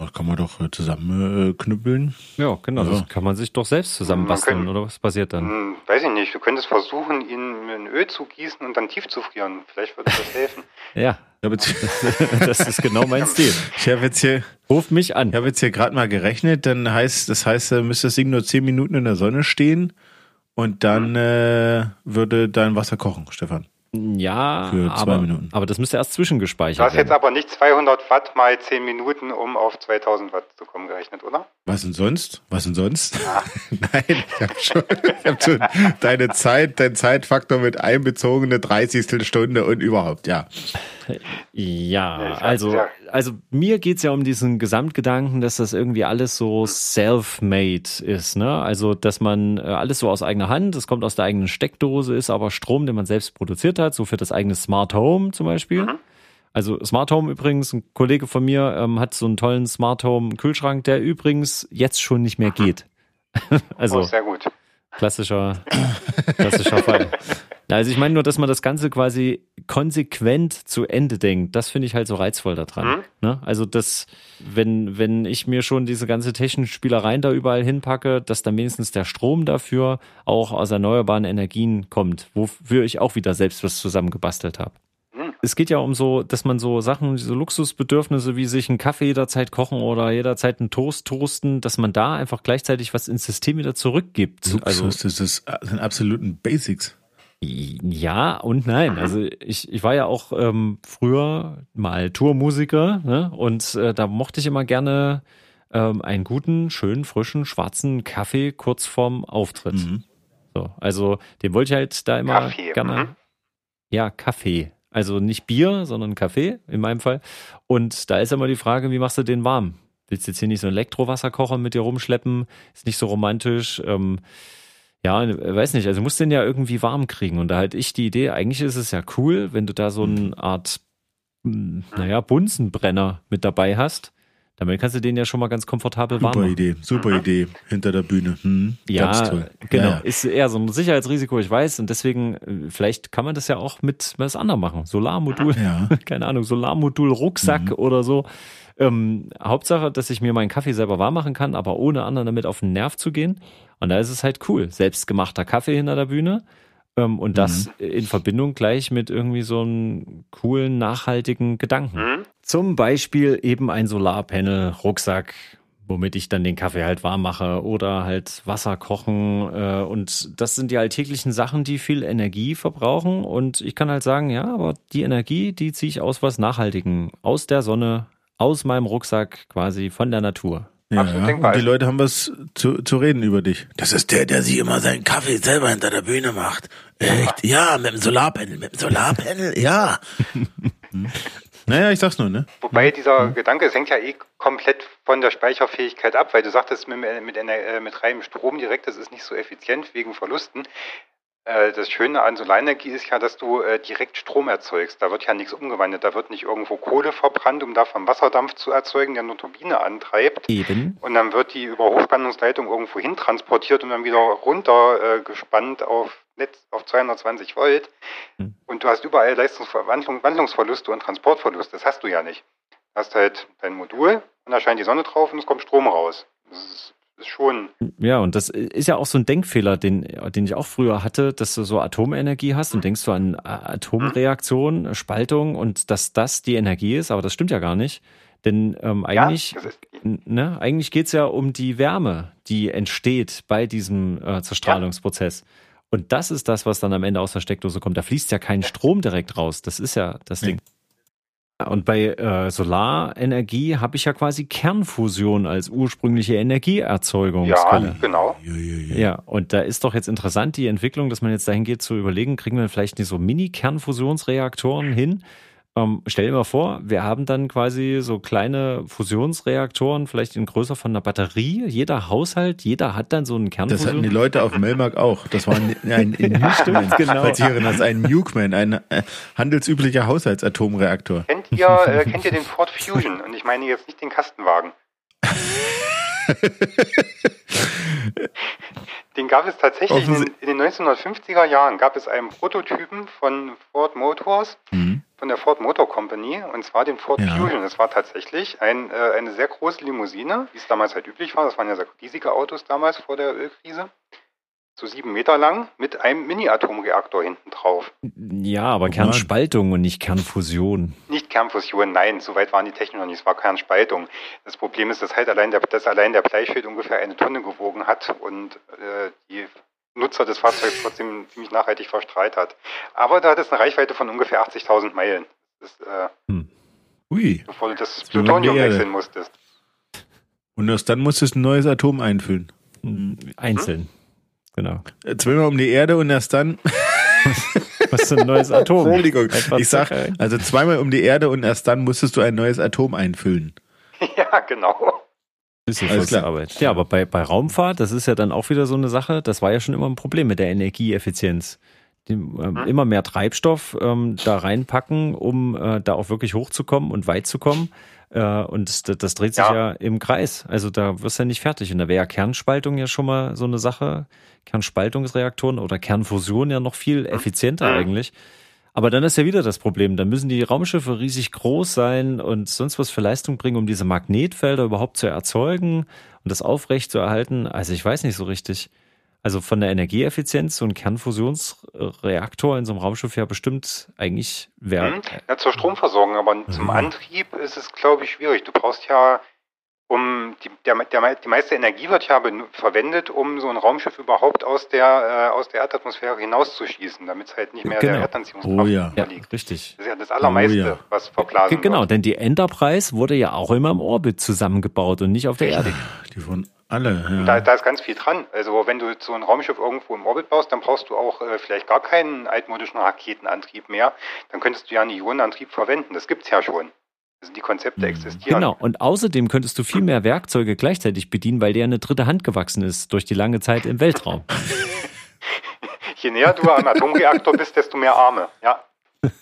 Das kann man doch äh, zusammenknüppeln. Ja, genau. Ja. Das kann man sich doch selbst zusammenbasteln, oder was passiert dann? Hm, weiß ich nicht. Du könntest versuchen, ihn in Öl zu gießen und dann tief zu frieren. Vielleicht würde das helfen. ja, das ist genau mein Stil. Ich habe jetzt hier. Ruf mich an. Ich habe jetzt hier gerade mal gerechnet. Dann heißt, das heißt, da müsste das Ding nur zehn Minuten in der Sonne stehen und dann hm. äh, würde dein Wasser kochen, Stefan. Ja, für zwei aber, Minuten. aber das müsste erst zwischengespeichert werden. Du hast jetzt aber nicht 200 Watt mal 10 Minuten, um auf 2000 Watt zu kommen, gerechnet, oder? Was denn sonst? Was denn sonst? Ja. Nein, ich habe schon, ich hab schon deine Zeit, dein Zeitfaktor mit einbezogene 30. Stunde und überhaupt, ja. Ja, also, also mir geht's ja um diesen Gesamtgedanken, dass das irgendwie alles so self-made ist. Ne? Also, dass man äh, alles so aus eigener Hand, es kommt aus der eigenen Steckdose, ist aber Strom, den man selbst produziert hat, so für das eigene Smart Home zum Beispiel. Mhm. Also Smart Home übrigens, ein Kollege von mir ähm, hat so einen tollen Smart Home Kühlschrank, der übrigens jetzt schon nicht mehr geht. also oh, sehr gut. Klassischer, klassischer Fall. Also ich meine nur, dass man das Ganze quasi konsequent zu Ende denkt. Das finde ich halt so reizvoll daran. Mhm. Ne? Also das, wenn, wenn ich mir schon diese ganze technischen Spielereien da überall hinpacke, dass dann wenigstens der Strom dafür auch aus erneuerbaren Energien kommt, wofür ich auch wieder selbst was zusammengebastelt habe. Mhm. Es geht ja um so, dass man so Sachen, so Luxusbedürfnisse wie sich einen Kaffee jederzeit kochen oder jederzeit einen Toast toasten, dass man da einfach gleichzeitig was ins System wieder zurückgibt. Luxus, also, das, ist, das sind absoluten Basics. Ja und nein. Also ich, ich war ja auch ähm, früher mal Tourmusiker ne? und äh, da mochte ich immer gerne ähm, einen guten, schönen, frischen, schwarzen Kaffee kurz vorm Auftritt. Mhm. So, also den wollte ich halt da immer Kaffee, gerne. Mhm. Ja, Kaffee. Also nicht Bier, sondern Kaffee in meinem Fall. Und da ist immer die Frage, wie machst du den warm? Willst du jetzt hier nicht so einen Elektrowasserkocher mit dir rumschleppen? Ist nicht so romantisch. Ähm, ja, weiß nicht, also musst den ja irgendwie warm kriegen. Und da halt ich die Idee, eigentlich ist es ja cool, wenn du da so eine Art, hm, naja, Bunsenbrenner mit dabei hast, Damit kannst du den ja schon mal ganz komfortabel warm Super machen. Idee, super Idee. Hinter der Bühne. Hm, Ja, ganz toll. genau. Ja, ja. Ist eher so ein Sicherheitsrisiko, ich weiß. Und deswegen, äh, vielleicht kann man das ja auch mit was anderem machen. Solarmodul, Ja. keine Ahnung, Solarmodul, Rucksack oder so. Ähm, Hauptsache, dass ich mir meinen Kaffee selber warm machen kann, aber ohne anderen damit auf den Nerv zu gehen. Und da ist es halt cool. Selbstgemachter Kaffee hinter der Bühne. Ähm, und das in Verbindung gleich mit irgendwie so einem coolen, nachhaltigen Gedanken. Mhm. Zum Beispiel eben ein Solarpanel, Rucksack, womit ich dann den Kaffee halt warm mache oder halt Wasser kochen. Äh, und das sind die alltäglichen Sachen, die viel Energie verbrauchen. Und ich kann halt sagen, ja, aber die Energie, die ziehe ich aus was Nachhaltigen, aus der Sonne, aus meinem Rucksack quasi von der Natur. Ja. Und die Leute haben was zu, zu reden über dich. Das ist der, der sich immer seinen Kaffee selber hinter der Bühne macht. Echt? Ja, mit dem Solarpanel, mit dem Solarpanel, ja. Naja, ich sag's nur, ne? Wobei dieser Gedanke, es hängt ja eh komplett von der Speicherfähigkeit ab, weil du sagtest, mit, mit, äh, mit reinem Strom direkt, das ist nicht so effizient wegen Verlusten. Äh, Das Schöne an Solarenergie ist ja, dass du äh, direkt Strom erzeugst. Da wird ja nichts umgewandelt. Da wird nicht irgendwo Kohle verbrannt, um davon Wasserdampf zu erzeugen, der eine Turbine antreibt. Eben. Und dann wird die über Hochspannungsleitung irgendwo hin transportiert und dann wieder runter äh, gespannt auf Netz auf 220 Volt. Hm. Und du hast überall Leistungsverwandlung, Wandlungsverluste und Transportverluste. Das hast du ja nicht. Du hast halt dein Modul und da scheint die Sonne drauf und es kommt Strom raus. Das ist schon. Ja, und das ist ja auch so ein Denkfehler, den, den ich auch früher hatte, dass du so Atomenergie hast und denkst du an Atomreaktion, Spaltung und dass das die Energie ist, aber das stimmt ja gar nicht. Denn ähm, eigentlich, Ja, ne, eigentlich geht's ja um die Wärme, die entsteht bei diesem äh, Zerstrahlungsprozess. Und das ist das, was dann am Ende aus der Steckdose kommt. Da fließt ja kein Strom direkt raus. Das ist ja das Nee. Ding. Und bei äh, Solarenergie habe ich ja quasi Kernfusion als ursprüngliche ja, Energieerzeugungsquelle. genau. Ja, ja. Ja, und da ist doch jetzt interessant die Entwicklung, dass man jetzt dahin geht zu überlegen, kriegen wir vielleicht nicht so Mini-Kernfusionsreaktoren hin? Ähm, stell dir mal vor, wir haben dann quasi so kleine Fusionsreaktoren, vielleicht in Größe von einer Batterie. Jeder Haushalt, jeder hat dann so einen Das hatten die. Leute auf Melmark auch. Das war ein, ein, ein Nukeman. genau. Falls ihr erinnert, das ein Nukeman, ein äh, handelsüblicher Haushaltsatomreaktor. Kennt ihr, äh, kennt ihr den Ford Fusion? Und ich meine jetzt nicht den Kastenwagen. Den gab es tatsächlich in, den- in den 1950er Jahren. Gab es einen Prototypen von Ford Motors, Mhm. Von der Ford Motor Company, und zwar den Ford Ja. Fusion. Das war tatsächlich ein, äh, eine sehr große Limousine, wie es damals halt üblich war. Das waren ja sehr riesige Autos damals vor der Ölkrise. So sieben Meter lang mit einem Mini-Atomreaktor hinten drauf. Ja, aber Kernspaltung und nicht Kernfusion. Nicht Kernfusion, nein, so weit waren die Technik noch nicht, es war Kernspaltung. Das Problem ist, dass halt allein der, dass allein der Bleischild ungefähr eine Tonne gewogen hat und äh, die Nutzer des Fahrzeugs trotzdem ziemlich nachhaltig verstrahlt hat. Aber da hat es eine Reichweite von ungefähr 80.000 Meilen, das, ist, äh, Ui. bevor du das die Plutonium wechseln musstest. Und erst dann musstest du ein neues Atom einfüllen. Einzeln. Genau. Äh, Zweimal um die Erde und erst dann. Was ist ein neues Atom? Entschuldigung. Ich sag, Zucker. also zweimal um die Erde und erst dann musstest du ein neues Atom einfüllen. ja, genau. Alles klar. Arbeit. Ja, aber bei, bei Raumfahrt, das ist ja dann auch wieder so eine Sache, das war ja schon immer ein Problem mit der Energieeffizienz. Die, ähm, Immer mehr Treibstoff ähm, da reinpacken, um äh, da auch wirklich hochzukommen und weit zu kommen. Äh, und das, das dreht sich ja. Ja. im Kreis. Also da wirst du ja nicht fertig. Und da wäre ja Kernspaltung ja schon mal so eine Sache. Kernspaltungsreaktoren oder Kernfusion ja noch viel effizienter Mhm. eigentlich. Aber dann ist ja wieder das Problem. Dann müssen die Raumschiffe riesig groß sein und sonst was für Leistung bringen, um diese Magnetfelder überhaupt zu erzeugen und das aufrecht zu erhalten. Also ich weiß nicht so richtig. Also von der Energieeffizienz so ein Kernfusionsreaktor in so einem Raumschiff ja bestimmt eigentlich wäre. Mhm. Ja, zur Stromversorgung, aber zum Mhm. Antrieb ist es, glaube ich, schwierig. Du brauchst ja, um die, der, der, die meiste Energie wird ja verwendet, um so ein Raumschiff überhaupt aus der, äh, aus der Erdatmosphäre hinauszuschießen, damit es halt nicht mehr Genau. der Erdanziehungskraft Oh ja. Ja, richtig. Das ist ja das Allermeiste, Oh ja. was verblasen Genau, wird. denn die Enterprise wurde ja auch immer im Orbit zusammengebaut und nicht auf der Erde. Die von alle, Da, ja. da ist ganz viel dran. Also wenn du so ein Raumschiff irgendwo im Orbit baust, dann brauchst du auch äh, vielleicht gar keinen altmodischen Raketenantrieb mehr. Dann könntest du ja einen Ionenantrieb verwenden. Das gibt's ja schon. Also die Konzepte existieren. Genau. Und außerdem könntest du viel mehr Werkzeuge gleichzeitig bedienen, weil dir eine dritte Hand gewachsen ist durch die lange Zeit im Weltraum. Je näher du am Atomreaktor bist, desto mehr Arme. Ja.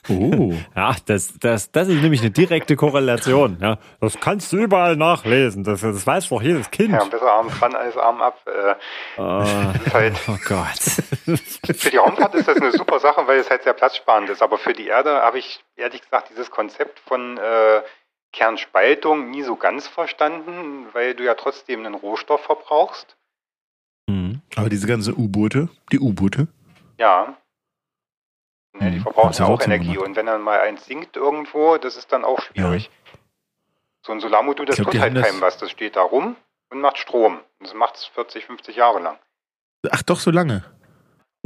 Oh. Ja, das, das, das ist nämlich eine direkte Korrelation. Ja, das kannst du überall nachlesen. Das, das weiß doch jedes Kind. Ja, besser Arm dran als Arm ab. Äh, ist halt, oh Gott. für die Raumfahrt ist das eine super Sache, weil es halt sehr platzsparend ist. Aber für die Erde habe ich ehrlich gesagt dieses Konzept von äh, Kernspaltung nie so ganz verstanden, weil du ja trotzdem einen Rohstoff verbrauchst. Hm. Aber diese ganze U-Boote, die U-Boote, Ja. Ne, die Mhm. verbrauchen ja ja auch Energie. gemacht. Und wenn dann mal eins sinkt irgendwo, das ist dann auch schwierig. So ein Solarmodul, das glaub, tut halt haben das- keinem was. Das steht da rum und macht Strom. Und das macht es 40, 50 Jahre lang. ach doch so lange.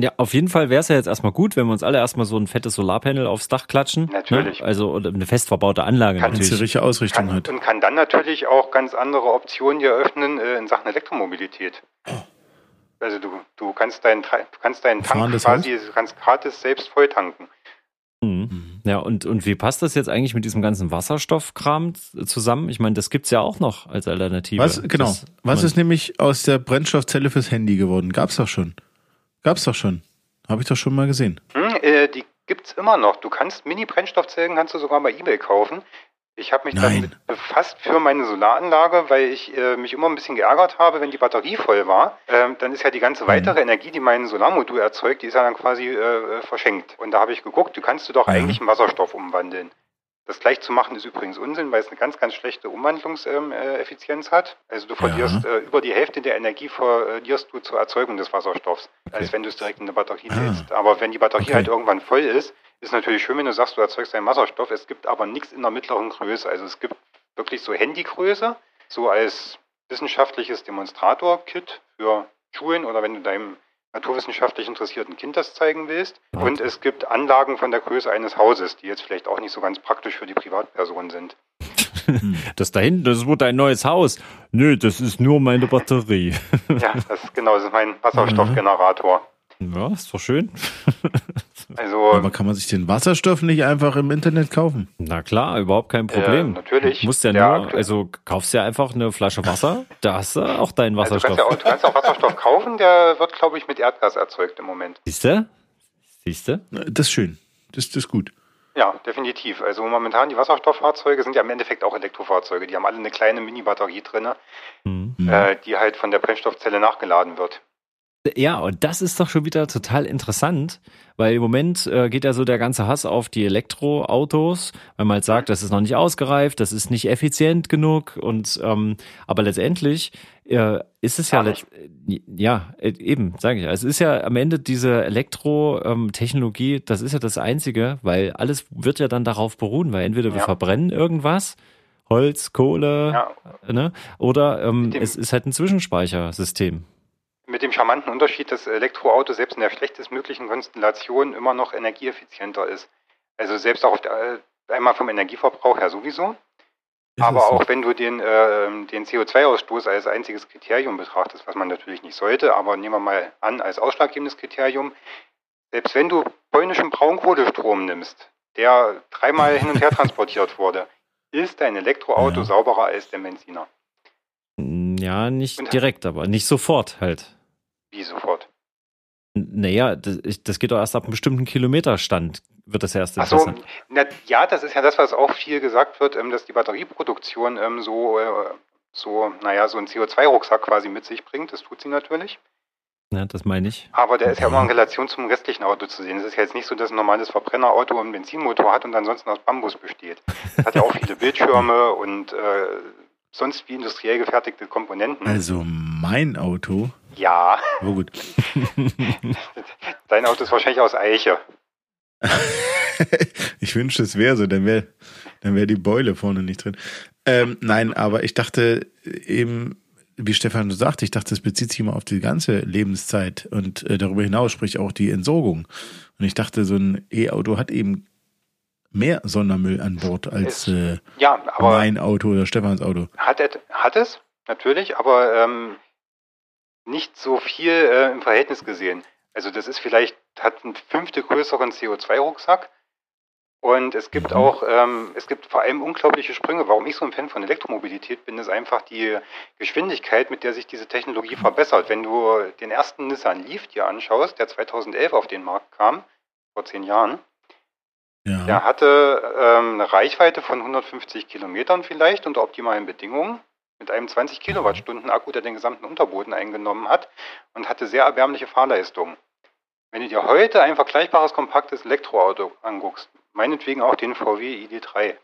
Ja, auf jeden Fall wäre es ja jetzt erstmal gut, wenn wir uns alle erstmal so ein fettes Solarpanel aufs Dach klatschen. Natürlich. Ne? Also oder eine fest verbaute Anlage Kann- Wenn es die natürlich. richtige Ausrichtung Kann, hat. und kann dann natürlich auch ganz andere Optionen hier öffnen äh, in Sachen Elektromobilität. Also du, du kannst deinen du kannst deinen Tank quasi, du kannst gratis selbst voll tanken. Mhm. Mhm. Ja, und, und wie passt das jetzt eigentlich mit diesem ganzen Wasserstoffkram zusammen? Ich meine, das gibt's ja auch noch als Alternative. Was, genau. Das, Was ist nämlich aus der Brennstoffzelle fürs Handy geworden? Gab's doch schon. Gab's doch schon. Habe ich doch schon mal gesehen. Hm, äh, die gibt's immer noch. Du kannst Mini-Brennstoffzellen kannst du sogar bei eBay kaufen. Ich habe mich Nein. damit befasst für meine Solaranlage, weil ich äh, mich immer ein bisschen geärgert habe, wenn die Batterie voll war. Ähm, dann ist ja die ganze weitere Energie, die mein Solarmodul erzeugt, die ist ja dann quasi äh, verschenkt. Und da habe ich geguckt, du kannst du doch Ja. eigentlich in Wasserstoff umwandeln. Das gleich zu machen ist übrigens Unsinn, weil es eine ganz, ganz schlechte Umwandlungseffizienz hat. Also du verlierst äh, über die Hälfte der Energie verlierst du zur Erzeugung des Wasserstoffs, als wenn du es direkt in eine Batterie Ah. lädst. Aber wenn die Batterie Okay. halt irgendwann voll ist, ist natürlich schön, wenn du sagst, du erzeugst einen Wasserstoff. Es gibt aber nichts in der mittleren Größe. Also es gibt wirklich so Handygröße, so als wissenschaftliches Demonstrator-Kit für Schulen oder wenn du deinem naturwissenschaftlich interessierten Kind das zeigen willst. Und es gibt Anlagen von der Größe eines Hauses, die jetzt vielleicht auch nicht so ganz praktisch für die Privatperson sind. Das da hinten, das wird ein neues Haus. Nö, das ist nur meine Batterie. Ja, das ist genau, das ist mein Wasserstoffgenerator. Ja, ist doch schön. Also Aber kann man sich den Wasserstoff nicht einfach im Internet kaufen? Na klar, überhaupt kein Problem. Äh, natürlich. Du musst ja Der nur, also kaufst ja einfach eine Flasche Wasser, da hast du auch deinen also du, Wasserstoff. kannst ja auch, du kannst auch Wasserstoff kaufen, der wird, glaube ich, mit Erdgas erzeugt im Moment. Siehst du? Siehst du? Das ist schön. Das, das ist gut. Ja, definitiv. Also momentan die Wasserstofffahrzeuge sind ja im Endeffekt auch Elektrofahrzeuge. Die haben alle eine kleine Mini-Batterie drin, Hm. Mhm. äh, die halt von der Brennstoffzelle nachgeladen wird. Ja, und das ist doch schon wieder total interessant, weil im Moment äh, geht ja so der ganze Hass auf die Elektroautos, weil man halt sagt, das ist noch nicht ausgereift, das ist nicht effizient genug und ähm, aber letztendlich äh, ist es ja letzt, ja äh, eben sage ich, es ist ja am Ende diese Elektro-Technologie, das ist ja das einzige, weil alles wird ja dann darauf beruhen, weil entweder wir Ja. verbrennen irgendwas Holz, Kohle, Ja, ne? Oder ähm, es ist halt ein Zwischenspeichersystem. Mit dem charmanten Unterschied, dass Elektroauto selbst in der schlechtestmöglichen Konstellation immer noch energieeffizienter ist. Also selbst auch auf der, äh, einmal vom Energieverbrauch her sowieso, Ist aber so? auch wenn du den, ähm, den CO2-Ausstoß als einziges Kriterium betrachtest, was man natürlich nicht sollte, aber nehmen wir mal an als ausschlaggebendes Kriterium, selbst wenn du polnischen Braunkohlestrom nimmst, der dreimal hin und her transportiert wurde, ist dein Elektroauto Ja. sauberer als der Benziner. Ja, nicht Und- direkt, aber nicht sofort halt. Wie sofort. N- Naja, das, das geht doch erst ab einem bestimmten Kilometerstand, wird das erst Ach so, interessant. na, ja, das ist ja das, was auch viel gesagt wird, ähm, dass die Batterieproduktion ähm, so, äh, so, naja, so einen CO2-Rucksack quasi mit sich bringt. Das tut sie natürlich. Ja, das meine ich. Aber der ist ja Ja. immer in Relation zum restlichen Auto zu sehen. Es ist ja jetzt nicht so, dass ein normales Verbrennerauto einen Benzinmotor hat und ansonsten aus Bambus besteht. Es hat ja auch viele Bildschirme und äh, sonst wie industriell gefertigte Komponenten. Also mein Auto. Ja, Oh gut. dein Auto ist wahrscheinlich aus Eiche. ich wünschte, es wäre so, dann wäre dann wär die Beule vorne nicht drin. Ähm, nein, aber ich dachte eben, wie Stefan sagt, ich dachte, es bezieht sich immer auf die ganze Lebenszeit und äh, darüber hinaus, sprich auch die Entsorgung. Und ich dachte, so ein E-Auto hat eben mehr Sondermüll an Bord als äh, Ja, mein Auto oder Stefans Auto. Hat, er, hat es, natürlich, aber ähm, nicht so viel äh, im Verhältnis gesehen. Also das ist vielleicht, hat einen fünfte größeren CO2-Rucksack und es gibt Mhm. auch, ähm, es gibt vor allem unglaubliche Sprünge. Warum ich so ein Fan von Elektromobilität bin, ist einfach die Geschwindigkeit, mit der sich diese Technologie verbessert. Wenn du den ersten Nissan Leaf dir anschaust, der 2011 auf den Markt kam, vor zehn Jahren, Ja. Der hatte ähm, eine Reichweite von 150 Kilometern vielleicht unter optimalen Bedingungen mit einem 20 Kilowattstunden Akku, der den gesamten Unterboden eingenommen hat und hatte sehr erbärmliche Fahrleistungen. Wenn du dir heute ein vergleichbares kompaktes Elektroauto anguckst, meinetwegen auch den VW ID3,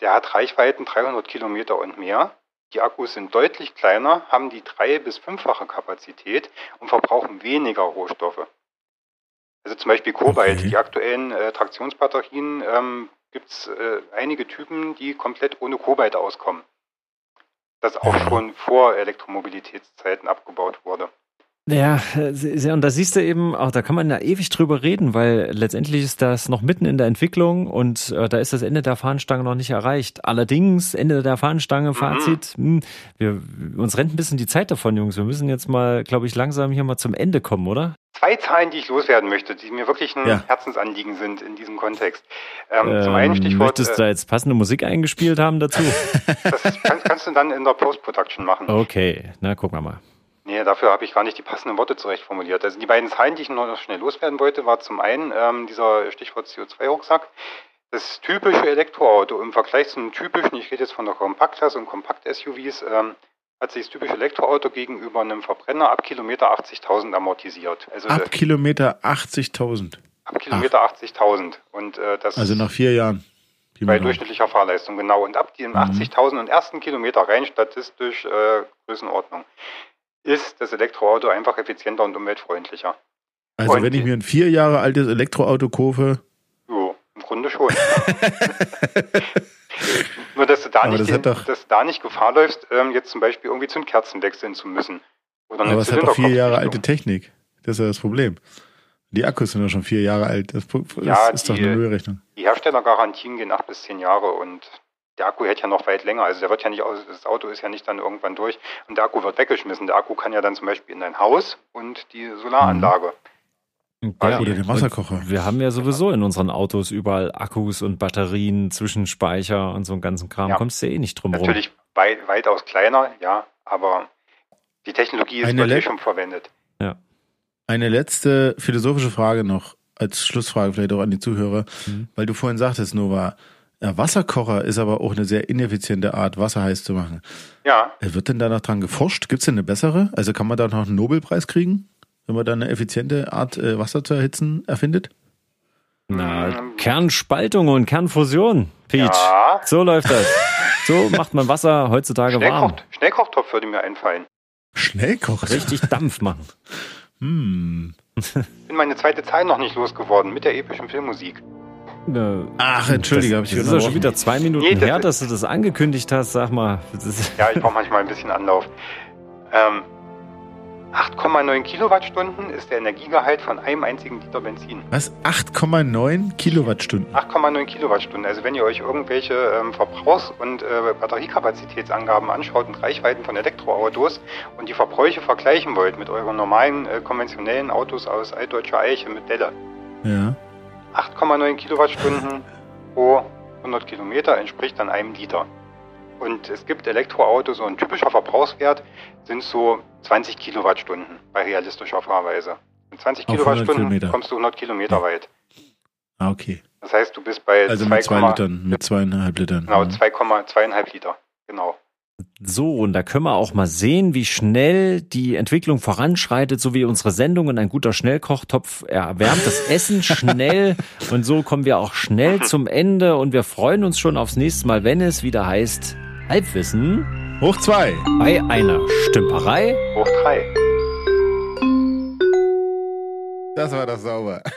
der hat Reichweiten 300 Kilometer und mehr. Die Akkus sind deutlich kleiner, haben die drei- bis fünffache Kapazität und verbrauchen weniger Rohstoffe. Also zum Beispiel Kobalt, Okay. die aktuellen äh, Traktionsbatterien ähm, gibt es äh, einige Typen, die komplett ohne Kobalt auskommen. Das auch schon vor Elektromobilitätszeiten abgebaut wurde. Ja, sehr- und da siehst du eben, auch da kann man ja ewig drüber reden, weil letztendlich ist das noch mitten in der Entwicklung und äh, da ist das Ende der Fahnenstange noch nicht erreicht. Allerdings, Ende der Fahnenstange, Fazit, hm, wir, uns rennt ein bisschen die Zeit davon, Jungs. Wir müssen jetzt mal, glaube ich, langsam hier mal zum Ende kommen, oder? Zwei Zahlen, die ich loswerden möchte, die mir wirklich ein Ja. Herzensanliegen sind in diesem Kontext. Ähm, zum einen Stichwort, möchtest du äh, da jetzt passende Musik eingespielt haben dazu? das kannst, kannst du dann in der Post-Production machen. Okay, na, gucken wir mal. Nee, dafür habe ich gar nicht die passenden Worte zurecht formuliert. Also die beiden Zahlen, die ich noch schnell loswerden wollte, war zum einen ähm, dieser Stichwort CO2-Rucksack. Das typische Elektroauto im Vergleich zu einem typischen, ich rede jetzt von der Kompaktklasse und Kompakt-SUVs, ähm, hat sich das typische Elektroauto gegenüber einem Verbrenner ab Kilometer 80.000 amortisiert. Also Ab äh, Kilometer 80.000. ab Kilometer 80.000. Und äh, das Also nach vier Jahren. Bei durchschnittlicher Fahrleistung, genau. Und ab dem Mhm. 80.000 und ersten Kilometer rein statistisch äh, Größenordnung ist das Elektroauto einfach effizienter und umweltfreundlicher. Also Und- wenn ich mir ein vier Jahre altes Elektroauto kaufe, Jo, im Grunde schon. Nur, dass du da, Aber nicht, das den, doch- dass da nicht Gefahr läufst, ähm, jetzt zum Beispiel irgendwie Zündkerzen wechseln zu müssen. Oder aber es hat doch vier Jahre alte. Technik. Das ist ja das Problem. Die Akkus sind doch schon vier Jahre alt. Das, das Ja, ist doch die- eine Müllrechnung. Die Herstellergarantien gehen acht bis zehn Jahre und der Akku hält ja noch weit länger. Also der wird ja nicht aus, das Auto ist ja nicht dann irgendwann durch und der Akku wird weggeschmissen. Der Akku kann ja dann zum Beispiel in dein Haus und die Solaranlage. Ja, Oder den Wasserkocher. Wir haben ja sowieso in unseren Autos überall Akkus und Batterien, Zwischenspeicher und so einen ganzen Kram. Ja. Kommst du eh nicht drum rum. Natürlich weit, weitaus kleiner, ja, aber die Technologie ist Eine wirklich Le- schon verwendet. Eine letzte philosophische Frage noch als Schlussfrage vielleicht auch an die Zuhörer, Mhm. weil du vorhin sagtest, Nova, ja, Wasserkocher ist aber auch eine sehr ineffiziente Art, Wasser heiß zu machen. Ja, Äh, Wird denn da noch dran geforscht? Gibt es denn eine bessere? Also kann man da noch einen Nobelpreis kriegen, wenn man da eine effiziente Art, äh, Wasser zu erhitzen, erfindet? Na, Mm. Kernspaltung und Kernfusion, Peach. Ja. So läuft das. So macht man Wasser heutzutage warm. Schnellkoch, Schnellkochtopf würde mir einfallen. Schnellkocht. Richtig Dampf machen. Hm. Bin meine zweite Zahl noch nicht losgeworden mit der epischen Filmmusik. Ach, entschuldige, habe ich das ist ja schon wieder zwei Minuten Nee, das her, ist- dass du das angekündigt hast. Sag mal. Ja, ich brauche manchmal ein bisschen Anlauf. Ähm, 8,9 Kilowattstunden ist der Energiegehalt von einem einzigen Liter Benzin. Was? 8,9 Kilowattstunden. 8,9 Kilowattstunden. Also wenn ihr euch irgendwelche ähm, Verbrauchs- und äh, Batteriekapazitätsangaben anschaut und Reichweiten von Elektroautos und die Verbräuche vergleichen wollt mit euren normalen äh, konventionellen Autos aus altdeutscher Eiche mit Delle. Ja. 8,9 Kilowattstunden pro 100 Kilometer entspricht dann einem Liter. Und es gibt Elektroautos, so ein typischer Verbrauchswert sind so 20 Kilowattstunden bei realistischer Fahrweise. Mit 20 Auf 100 Kilowattstunden Kilometer. kommst du 100 Kilometer Ja. weit. Ah, okay. Das heißt, du bist bei Also 2, mit zwei Litern, mit zweieinhalb Litern. genau, Mhm. 2,2,5 Liter. Genau. So, und da können wir auch mal sehen, wie schnell die Entwicklung voranschreitet, so wie unsere Sendung und ein guter Schnellkochtopf erwärmt das Essen schnell. Und so kommen wir auch schnell zum Ende und wir freuen uns schon aufs nächste Mal, wenn es wieder heißt Halbwissen Hoch zwei. bei einer Stümperei. Hoch 3. Das war das sauber.